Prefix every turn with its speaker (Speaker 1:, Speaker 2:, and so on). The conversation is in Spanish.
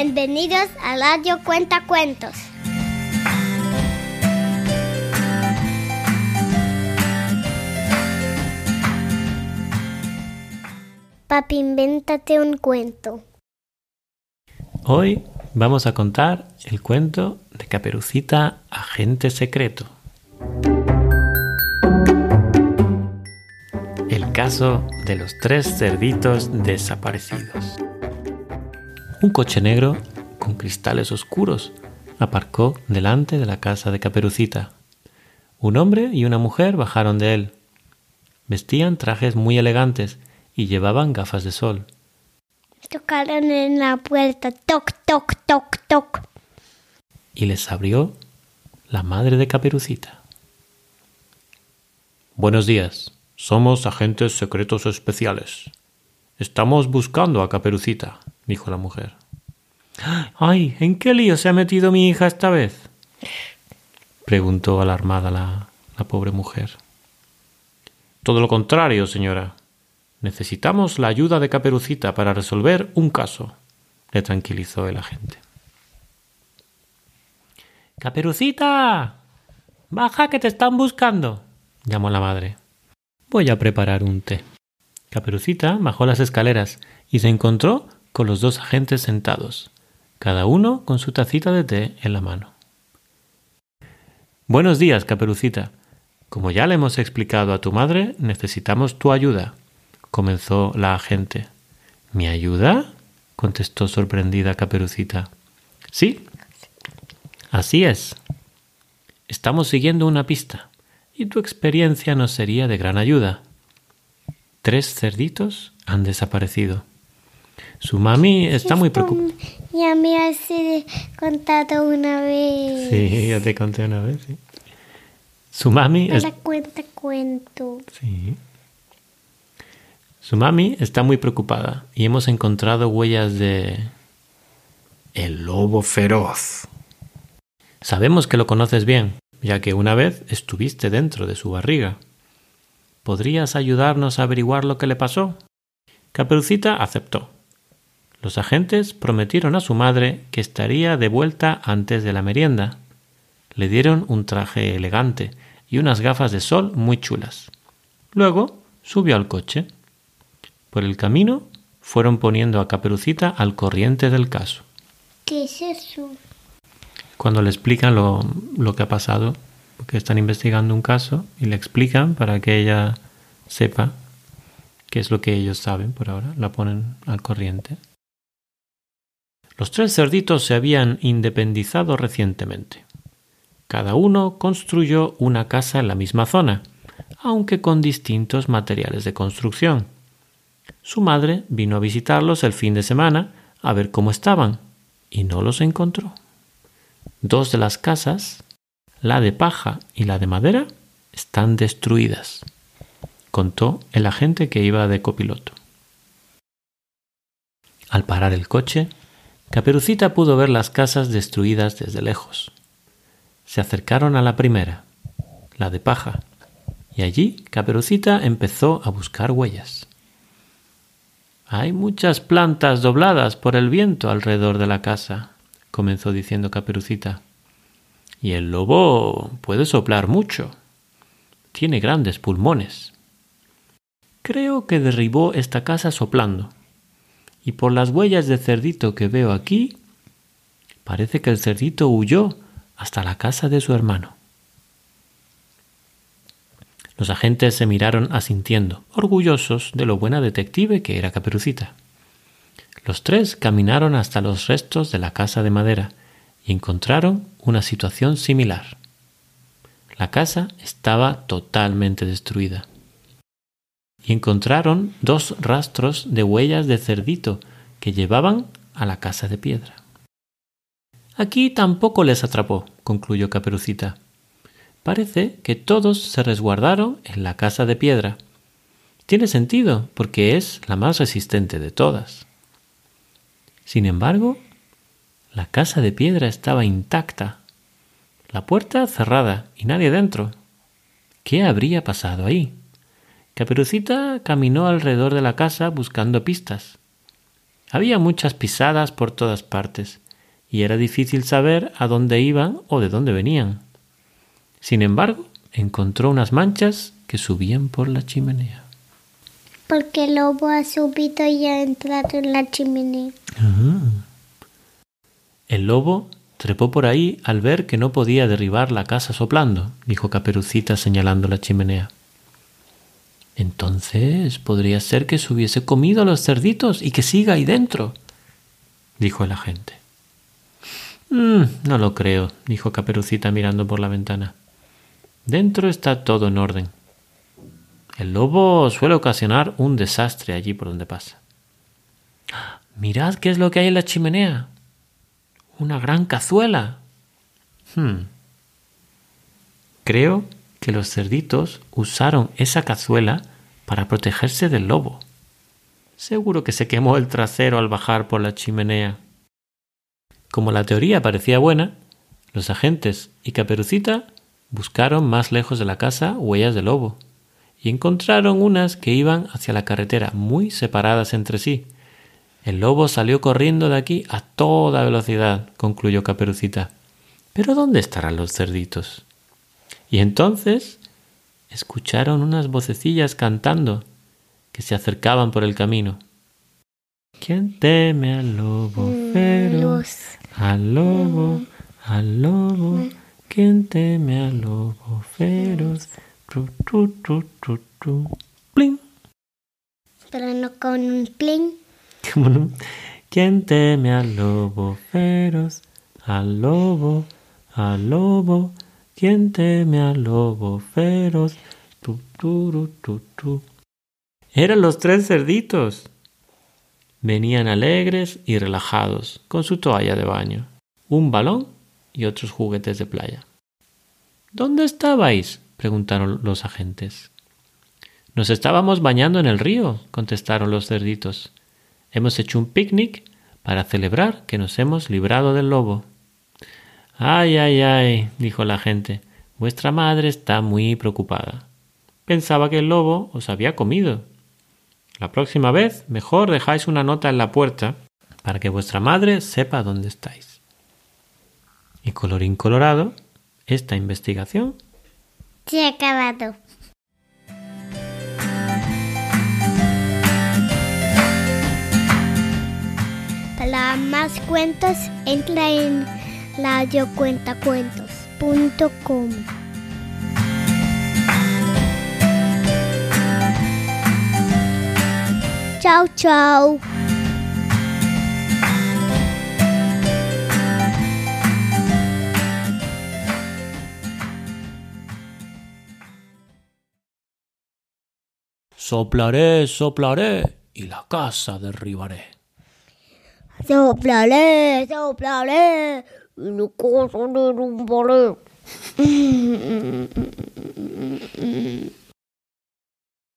Speaker 1: Bienvenidos a Radio Cuenta Cuentos. Papi, invéntate un cuento.
Speaker 2: Hoy vamos a contar el cuento de Caperucita, agente secreto. El caso de los tres cerditos desaparecidos. Un coche negro con cristales oscuros aparcó delante de la casa de Caperucita. Un hombre y una mujer bajaron de él. Vestían trajes muy elegantes y llevaban gafas de sol.
Speaker 1: Tocaron en la puerta, toc, toc, toc, toc.
Speaker 2: Y les abrió la madre de Caperucita. Buenos días, somos agentes secretos especiales. Estamos buscando a Caperucita, dijo la mujer. ¡Ay! ¿En qué lío se ha metido mi hija esta vez? preguntó alarmada la, la pobre mujer. Todo lo contrario, señora, Necesitamos la ayuda de Caperucita para resolver un caso, le tranquilizó el agente. Caperucita. Baja que te están buscando. llamó la madre. Voy a preparar un té. Caperucita bajó las escaleras y se encontró con los dos agentes sentados, cada uno con su tacita de té en la mano. Buenos días, Caperucita. Como ya le hemos explicado a tu madre, necesitamos tu ayuda comenzó la agente. ¿Mi ayuda? contestó sorprendida Caperucita. Sí, así es. Estamos siguiendo una pista, y tu experiencia nos sería de gran ayuda. Tres cerditos han desaparecido. Su mami está muy preocupada.
Speaker 1: Ya me has contado una vez.
Speaker 2: Sí, ya te conté una vez, sí. Su mami...
Speaker 1: es... cuenta cuento.
Speaker 2: Sí. Su mami está muy preocupada y hemos encontrado huellas de... El lobo feroz. Sabemos que lo conoces bien, ya que una vez estuviste dentro de su barriga. ¿Podrías ayudarnos a averiguar lo que le pasó? Caperucita aceptó. Los agentes prometieron a su madre que estaría de vuelta antes de la merienda. Le dieron un traje elegante y unas gafas de sol muy chulas. Luego subió al coche. Por el camino fueron poniendo a Caperucita al corriente del caso.
Speaker 1: ¿Qué es eso?
Speaker 2: Cuando le explican lo, lo que ha pasado, porque están investigando un caso y le explican para que ella sepa qué es lo que ellos saben por ahora, la ponen al corriente. Los tres cerditos se habían independizado recientemente. Cada uno construyó una casa en la misma zona, aunque con distintos materiales de construcción. Su madre vino a visitarlos el fin de semana a ver cómo estaban y no los encontró. Dos de las casas, la de paja y la de madera, están destruidas, contó el agente que iba de copiloto. Al parar el coche, Caperucita pudo ver las casas destruidas desde lejos. Se acercaron a la primera, la de paja, y allí Caperucita empezó a buscar huellas. Hay muchas plantas dobladas por el viento alrededor de la casa, comenzó diciendo Caperucita. Y el lobo puede soplar mucho. Tiene grandes pulmones. Creo que derribó esta casa soplando. Y por las huellas de cerdito que veo aquí, parece que el cerdito huyó hasta la casa de su hermano. Los agentes se miraron asintiendo, orgullosos de lo buena detective que era Caperucita. Los tres caminaron hasta los restos de la casa de madera y encontraron una situación similar. La casa estaba totalmente destruida. Y encontraron dos rastros de huellas de cerdito que llevaban a la casa de piedra. Aquí tampoco les atrapó, concluyó Caperucita. Parece que todos se resguardaron en la casa de piedra. Tiene sentido, porque es la más resistente de todas. Sin embargo, la casa de piedra estaba intacta, la puerta cerrada y nadie dentro. ¿Qué habría pasado ahí? Caperucita caminó alrededor de la casa buscando pistas. Había muchas pisadas por todas partes, y era difícil saber a dónde iban o de dónde venían. Sin embargo, encontró unas manchas que subían por la chimenea.
Speaker 1: Porque el lobo ha subido y ha entrado en la chimenea.
Speaker 2: El lobo trepó por ahí al ver que no podía derribar la casa soplando, dijo Caperucita señalando la chimenea. Entonces podría ser que se hubiese comido a los cerditos y que siga ahí dentro, dijo el agente. Mm, no lo creo, dijo Caperucita mirando por la ventana. Dentro está todo en orden. El lobo suele ocasionar un desastre allí por donde pasa. Mirad qué es lo que hay en la chimenea. Una gran cazuela. Hmm. Creo que los cerditos usaron esa cazuela para protegerse del lobo. Seguro que se quemó el trasero al bajar por la chimenea. Como la teoría parecía buena, los agentes y Caperucita buscaron más lejos de la casa huellas de lobo y encontraron unas que iban hacia la carretera muy separadas entre sí. El lobo salió corriendo de aquí a toda velocidad, concluyó Caperucita. Pero ¿dónde estarán los cerditos? Y entonces escucharon unas vocecillas cantando que se acercaban por el camino. ¿Quién teme al lobo feroz? Al lobo, al lobo, ¿quién teme al lobo feroz?
Speaker 1: Pero no con un plin.
Speaker 2: ¿Quién teme al lobo feroz? Al lobo, al lobo. ¿Quién teme al lobo feroz? Eran los tres cerditos. Venían alegres y relajados, con su toalla de baño, un balón y otros juguetes de playa. ¿Dónde estabais? preguntaron los agentes. Nos estábamos bañando en el río, contestaron los cerditos. Hemos hecho un picnic para celebrar que nos hemos librado del lobo. Ay, ay, ay, dijo la gente, vuestra madre está muy preocupada. Pensaba que el lobo os había comido. La próxima vez mejor dejáis una nota en la puerta para que vuestra madre sepa dónde estáis. Y colorín colorado, esta investigación
Speaker 1: se ha acabado. Para más cuentos, entra en radiocuentacuentos.com. Chao, chao.
Speaker 2: Soplaré, soplaré y la casa derribaré.
Speaker 1: Soplaré, soplaré y la casa derrumbaré.